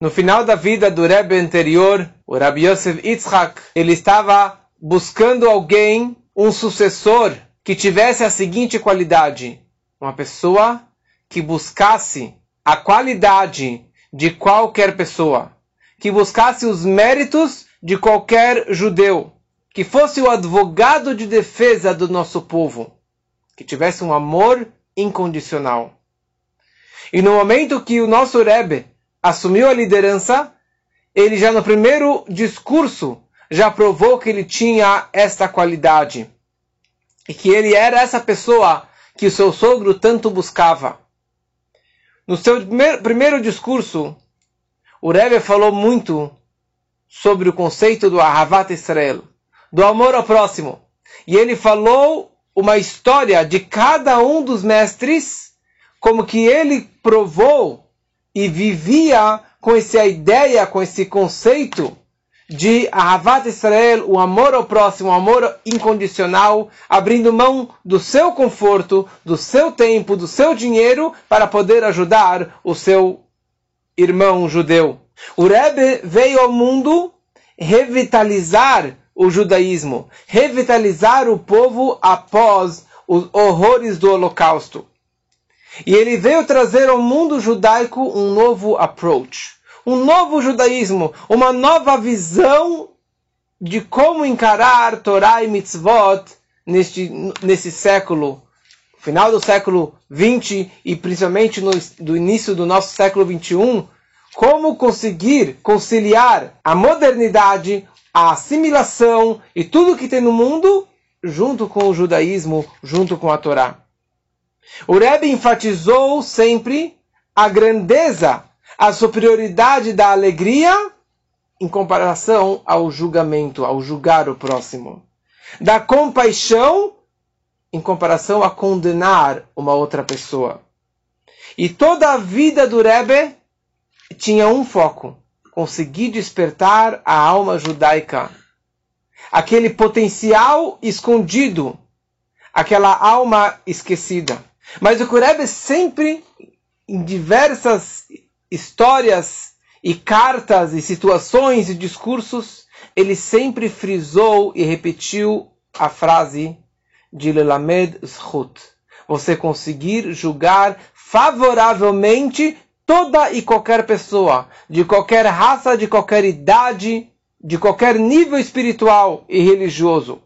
No final da vida do Rebbe anterior, o Rabbi Yosef Yitzhak, ele estava buscando alguém, um sucessor, que tivesse a seguinte qualidade: uma pessoa que buscasse a qualidade de qualquer pessoa, que buscasse os méritos de qualquer judeu, que fosse o advogado de defesa do nosso povo, que tivesse um amor incondicional. E no momento que o nosso Rebbe assumiu a liderança, ele já no primeiro discurso já provou que ele tinha esta qualidade. E que ele era essa pessoa que o seu sogro tanto buscava. No seu primeiro discurso, o Rebbe falou muito sobre o conceito do Ahavat Israel, do amor ao próximo. E ele falou uma história de cada um dos mestres, como que ele provou e vivia com essa ideia, com esse conceito de Ahavat Israel, o amor ao próximo, o amor incondicional, abrindo mão do seu conforto, do seu tempo, do seu dinheiro para poder ajudar o seu irmão judeu. O Rebbe veio ao mundo revitalizar o judaísmo, revitalizar o povo após os horrores do Holocausto. E ele veio trazer ao mundo judaico um novo approach, um novo judaísmo, uma nova visão de como encarar Torá e Mitzvot neste, nesse século, final do século 20 e principalmente no do início do nosso século 21, como conseguir conciliar a modernidade, a assimilação e tudo que tem no mundo junto com o judaísmo, junto com a Torá. O Rebbe enfatizou sempre a grandeza, a superioridade da alegria em comparação ao julgamento, ao julgar o próximo. Da compaixão em comparação a condenar uma outra pessoa. E toda a vida do Rebbe tinha um foco: conseguir despertar a alma judaica. Aquele potencial escondido, aquela alma esquecida. Mas o Kurebe sempre, em diversas histórias e cartas e situações e discursos, ele sempre frisou e repetiu a frase de Lelamed Zchut. Você conseguir julgar favoravelmente toda e qualquer pessoa, de qualquer raça, de qualquer idade, de qualquer nível espiritual e religioso.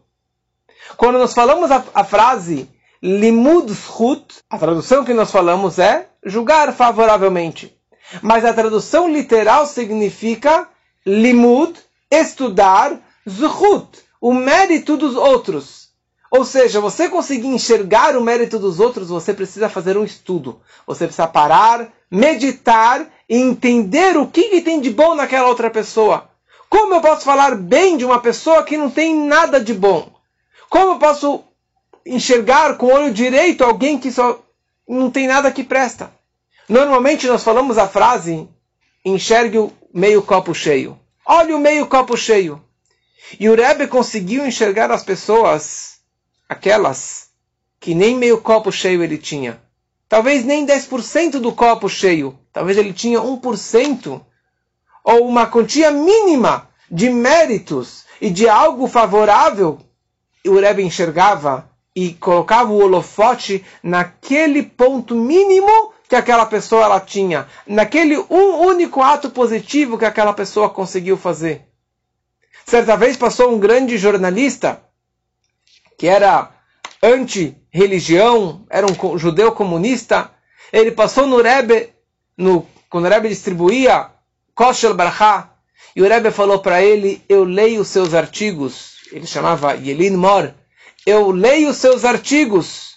Quando nós falamos a, a frase limud schut, a tradução que nós falamos é julgar favoravelmente. Mas a tradução literal significa limud, estudar, zhut, o mérito dos outros. Ou seja, você conseguir enxergar o mérito dos outros, você precisa fazer um estudo. Você precisa parar, meditar e entender o que, que tem de bom naquela outra pessoa. Como eu posso falar bem de uma pessoa que não tem nada de bom? Como eu posso enxergar com o olho direito alguém que só não tem nada que presta? Normalmente nós falamos a frase: enxergue o meio copo cheio. Olhe o meio copo cheio. E o Rebbe conseguiu enxergar as pessoas aquelas que nem meio copo cheio ele tinha. Talvez nem 10% do copo cheio. Talvez ele tinha 1%. Ou uma quantia mínima de méritos e de algo favorável. E o Rebbe enxergava e colocava o holofote naquele ponto mínimo que aquela pessoa ela tinha. Naquele um único ato positivo que aquela pessoa conseguiu fazer. Certa vez passou um grande jornalista que era anti-religião, era um judeu comunista, ele passou no Rebbe, no, quando o Rebbe distribuía Koshel Barcha, e o Rebbe falou para ele, eu leio os seus artigos, ele chamava Yelin Mor, eu leio os seus artigos,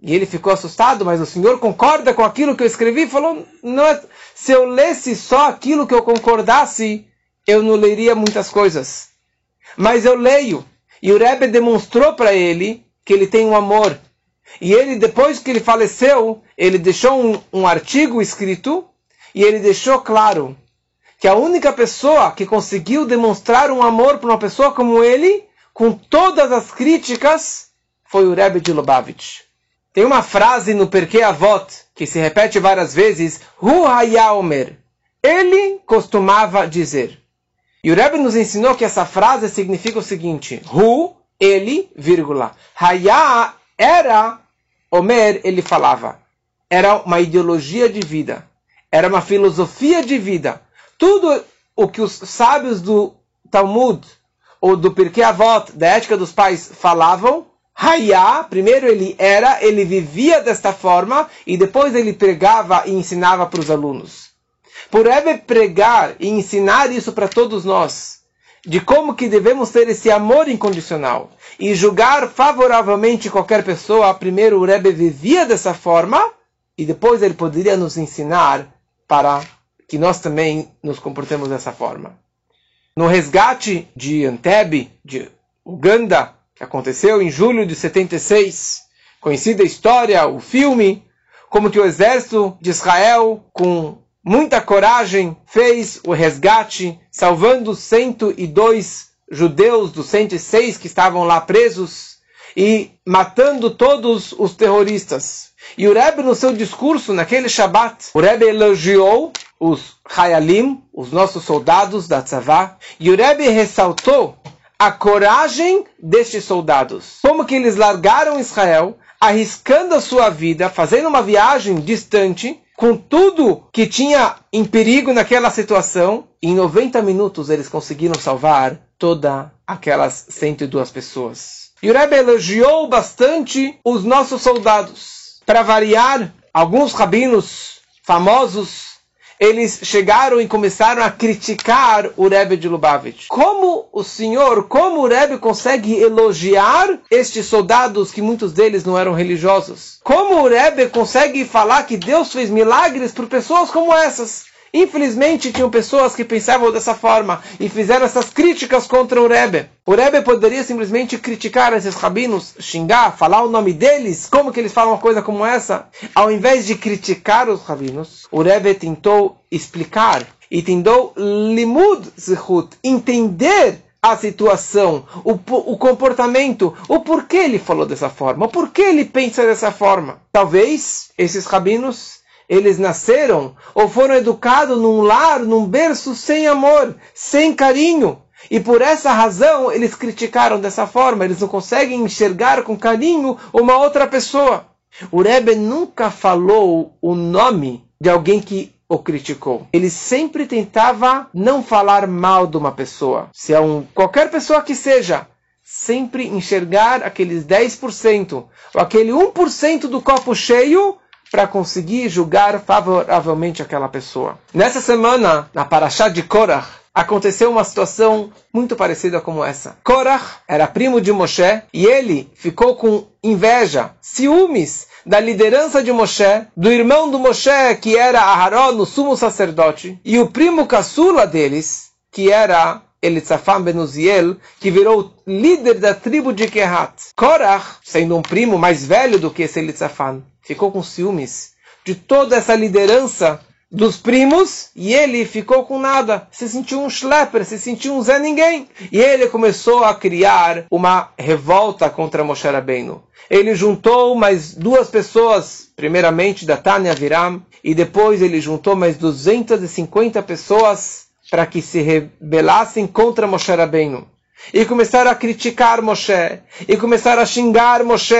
e ele ficou assustado, mas o senhor concorda com aquilo que eu escrevi? Falou, não é, se eu lesse só aquilo que eu concordasse, eu não leria muitas coisas. Mas eu leio. E o Rebbe demonstrou para ele que ele tem um amor. E ele, depois que ele faleceu, ele deixou um, um artigo escrito e ele deixou claro que a única pessoa que conseguiu demonstrar um amor para uma pessoa como ele, com todas as críticas, foi o Rebbe de Lubavitch. Tem uma frase no Perkei Avot que se repete várias vezes, Hu Hayaomer. ele costumava dizer. E o Rebbe nos ensinou que essa frase significa o seguinte: Hu, ele, vírgula. Hayá era, Omer, ele falava. Era uma ideologia de vida. Era uma filosofia de vida. Tudo o que os sábios do Talmud ou do Pirkei Avot, da ética dos pais, falavam, Hayá, primeiro ele era, ele vivia desta forma e depois ele pregava e ensinava para os alunos. Por Rebbe pregar e ensinar isso para todos nós, de como que devemos ter esse amor incondicional e julgar favoravelmente qualquer pessoa, primeiro o Rebbe vivia dessa forma e depois ele poderia nos ensinar para que nós também nos comportemos dessa forma. No resgate de Antebe, de Uganda, que aconteceu em julho de 76, conhecida história, o filme, como que o exército de Israel, com muita coragem, fez o resgate, salvando 102 judeus dos 106 que estavam lá presos e matando todos os terroristas. E o Rebbe, no seu discurso, naquele Shabat, o Rebbe elogiou os Hayalim, os nossos soldados da Tzavá, e o Rebbe ressaltou a coragem destes soldados. Como que eles largaram Israel, arriscando a sua vida, fazendo uma viagem distante, com tudo que tinha em perigo naquela situação, em 90 minutos eles conseguiram salvar toda aquelas 102 pessoas. E o Rebbe elogiou bastante os nossos soldados. Para variar, alguns rabinos famosos eles chegaram e começaram a criticar o Rebbe de Lubavitch. Como o senhor, como o Rebbe consegue elogiar estes soldados que muitos deles não eram religiosos? Como o Rebbe consegue falar que Deus fez milagres por pessoas como essas? Infelizmente, tinham pessoas que pensavam dessa forma e fizeram essas críticas contra o Rebbe. O Rebbe poderia simplesmente criticar esses rabinos, xingar, falar o nome deles, como que eles falam uma coisa como essa. Ao invés de criticar os rabinos, o Rebbe tentou explicar e tentou limud zihut, entender a situação, o, o, comportamento, o porquê ele falou dessa forma, o porquê ele pensa dessa forma. Talvez esses rabinos eles nasceram ou foram educados num lar, num berço sem amor, sem carinho. E por essa razão eles criticaram dessa forma, eles não conseguem enxergar com carinho uma outra pessoa. O Rebbe nunca falou o nome de alguém que o criticou. Ele sempre tentava não falar mal de uma pessoa. Se é um qualquer pessoa que seja, sempre enxergar aqueles 10% ou aquele 1% do copo cheio para conseguir julgar favoravelmente aquela pessoa. Nessa semana, na Parashá de Korach, aconteceu uma situação muito parecida como essa. Korach era primo de Moshe e ele ficou com inveja, ciúmes da liderança de Moshe, do irmão do Moshe, que era Aharon, o sumo sacerdote, e o primo caçula deles, que era Elitzafan ben Uziel, que virou líder da tribo de Kehat. Korach, sendo um primo mais velho do que esse Elitzafan, ficou com ciúmes de toda essa liderança dos primos e ele ficou com nada. Se sentiu um schlepper, se sentiu um Zé Ninguém. E ele começou a criar uma revolta contra Moshe Rabbeinu. Ele juntou mais duas pessoas, primeiramente da Tânia Viram, e depois ele juntou mais 250 pessoas para que se rebelassem contra Moshe Rabbeinu. E começaram a criticar Moshe, e começaram a xingar Moshe,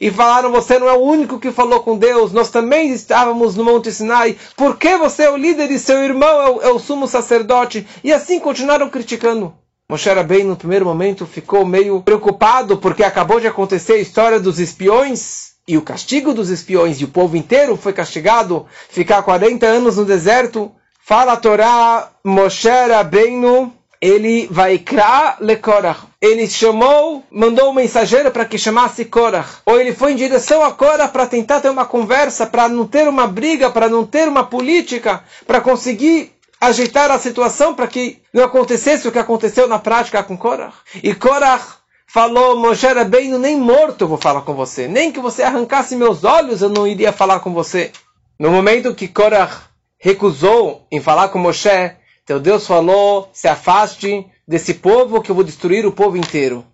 e falaram: Você não é o único que falou com Deus, nós também estávamos no Monte Sinai, por que você é o líder e seu irmão é o, é o sumo sacerdote? E assim continuaram criticando. Moshe Rabbeinu, no primeiro momento, ficou meio preocupado porque acabou de acontecer a história dos espiões e o castigo dos espiões, e o povo inteiro foi castigado, ficar 40 anos no deserto. Fala a Torá, Moshe Rabbeinu ele vai criar le Korach. Ele chamou, mandou um mensageiro para que chamasse Korach. Ou ele foi em direção a Korach para tentar ter uma conversa, para não ter uma briga, para não ter uma política, para conseguir ajeitar a situação para que não acontecesse o que aconteceu na prática com Korach. E Korach falou, Moshe Rabbeinu, nem morto eu vou falar com você. Nem que você arrancasse meus olhos eu não iria falar com você. No momento que Korach recusou em falar com Moshe, então Deus falou, se afaste desse povo que eu vou destruir o povo inteiro.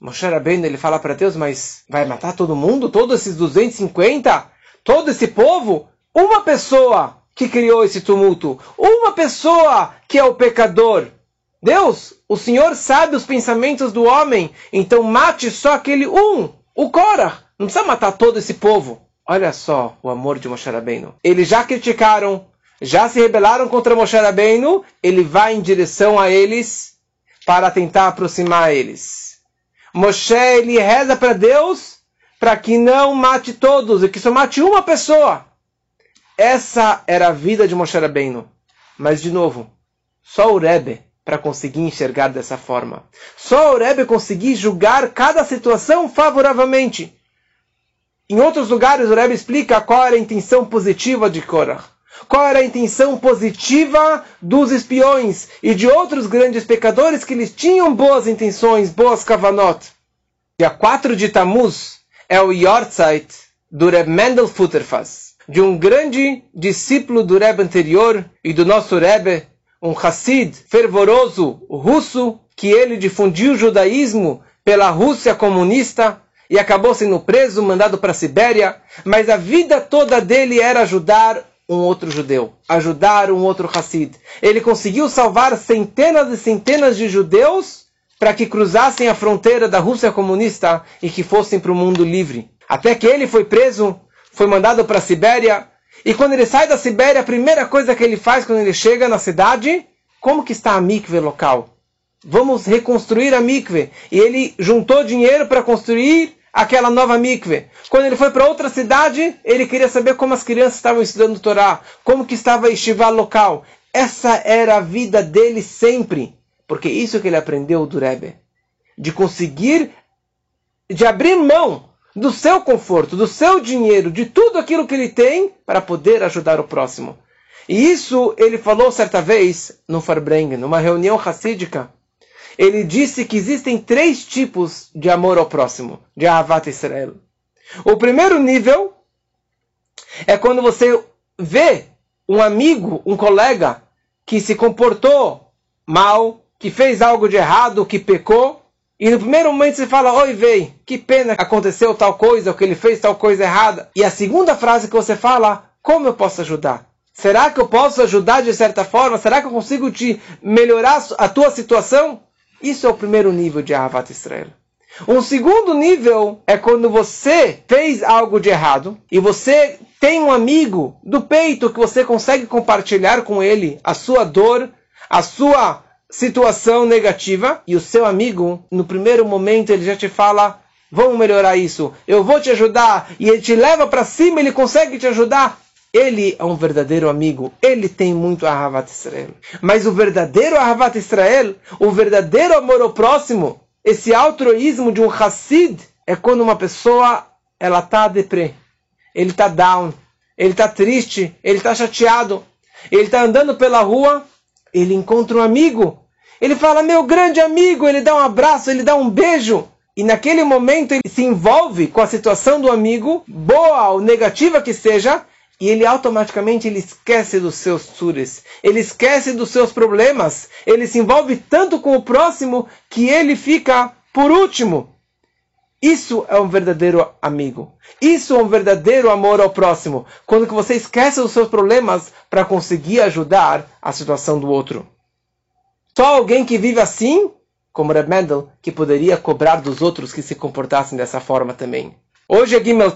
Moshe Rabbeinu, ele fala para Deus, mas vai matar todo mundo? Todos esses 250? Todo esse povo? Uma pessoa que criou esse tumulto. Uma pessoa que é o pecador. Deus, o Senhor sabe os pensamentos do homem, então mate só aquele um, o Korah. Não precisa matar todo esse povo. Olha só o amor de Moshe Rabbeinu. Eles já criticaram, já se rebelaram contra Moshe Rabbeinu, ele vai em direção a eles para tentar aproximar eles. Moshe, ele reza para Deus para que não mate todos e que só mate uma pessoa. Essa era a vida de Moshe Rabbeinu. Mas, de novo, só o Rebbe para conseguir enxergar dessa forma. Só o Rebbe conseguir julgar cada situação favoravelmente. Em outros lugares, o Rebbe explica qual era a intenção positiva de Korah. Qual era a intenção positiva dos espiões e de outros grandes pecadores que eles tinham boas intenções, boas kavanot. Dia 4 de Tammuz é o Yortzeit do Reb Mendel Futterfass de um grande discípulo do Rebbe anterior e do nosso Rebbe, um Hassid fervoroso russo, que ele difundiu o judaísmo pela Rússia comunista e acabou sendo preso, mandado para a Sibéria, mas a vida toda dele era ajudar um outro judeu, ajudar um outro Hassid. Ele conseguiu salvar centenas e centenas de judeus para que cruzassem a fronteira da Rússia comunista e que fossem para o mundo livre. Até que ele foi preso foi mandado para a Sibéria. E quando ele sai da Sibéria, a primeira coisa que ele faz quando ele chega na cidade, como que está a mikve local? Vamos reconstruir a mikve. E ele juntou dinheiro para construir aquela nova mikve. Quando ele foi para outra cidade, ele queria saber como as crianças estavam estudando Torá, como que estava a yeshiva local. Essa era a vida dele sempre. Porque isso que ele aprendeu do Rebbe. De conseguir, de abrir mão do seu conforto, do seu dinheiro, de tudo aquilo que ele tem para poder ajudar o próximo. E isso ele falou certa vez no Farbrengen, numa reunião racídica. Ele disse que existem três tipos de amor ao próximo, de Ahavat Israel. O primeiro nível é quando você vê um amigo, um colega que se comportou mal, que fez algo de errado, que pecou, e no primeiro momento você fala, oi, vei, que pena aconteceu tal coisa, ou que ele fez tal coisa errada. E a segunda frase que você fala, como eu posso ajudar? Será que eu posso ajudar de certa forma? Será que eu consigo te melhorar a tua situação? Isso é o primeiro nível de Ahavat Israel. Um segundo nível é quando você fez algo de errado e você tem um amigo do peito que você consegue compartilhar com ele a sua dor, a sua situação negativa e o seu amigo, no primeiro momento, ele já te fala: vamos melhorar isso, eu vou te ajudar, e ele te leva para cima, ele consegue te ajudar. Ele é um verdadeiro amigo, ele tem muito Ahavat Israel. Mas o verdadeiro Ahavat Israel, o verdadeiro amor ao próximo, esse altruísmo de um Hassid, é quando uma pessoa ela está deprê, ele está down, ele está triste, ele está chateado, ele está andando pela rua. Ele encontra um amigo. Ele fala, meu grande amigo, ele dá um abraço, ele dá um beijo. E naquele momento ele se envolve com a situação do amigo, boa ou negativa que seja, e ele automaticamente ele esquece dos seus sures, ele esquece dos seus problemas, ele se envolve tanto com o próximo que ele fica por último. Isso é um verdadeiro amigo. Isso é um verdadeiro amor ao próximo. Quando que você esquece os seus problemas para conseguir ajudar a situação do outro. Só alguém que vive assim, como Reb Mendel, que poderia cobrar dos outros que se comportassem dessa forma também. Hoje é Gimel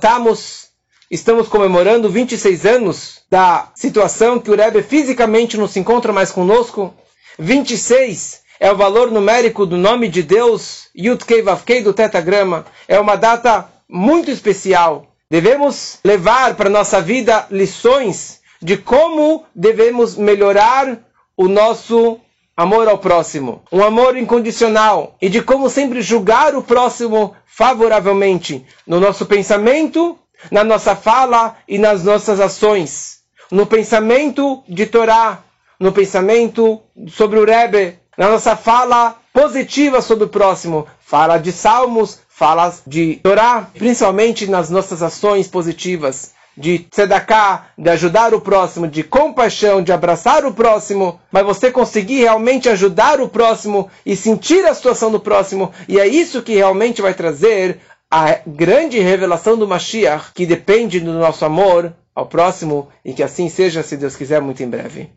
estamos comemorando 26 anos da situação que o Rebbe fisicamente não se encontra mais conosco. 26 é o valor numérico do nome de Deus, Yud Kei Vav Kei do tetagrama. É uma data muito especial. Devemos levar para nossa vida lições de como devemos melhorar o nosso amor ao próximo, um amor incondicional, e de como sempre julgar o próximo favoravelmente no nosso pensamento, na nossa fala e nas nossas ações. No pensamento de Torá, no pensamento sobre o Rebbe, na nossa fala positiva sobre o próximo, fala de salmos, fala de Torá, principalmente nas nossas ações positivas, de tzedakah, de ajudar o próximo, de compaixão, de abraçar o próximo, mas você conseguir realmente ajudar o próximo e sentir a situação do próximo, e é isso que realmente vai trazer a grande revelação do Mashiach, que depende do nosso amor ao próximo e que assim seja, se Deus quiser, muito em breve.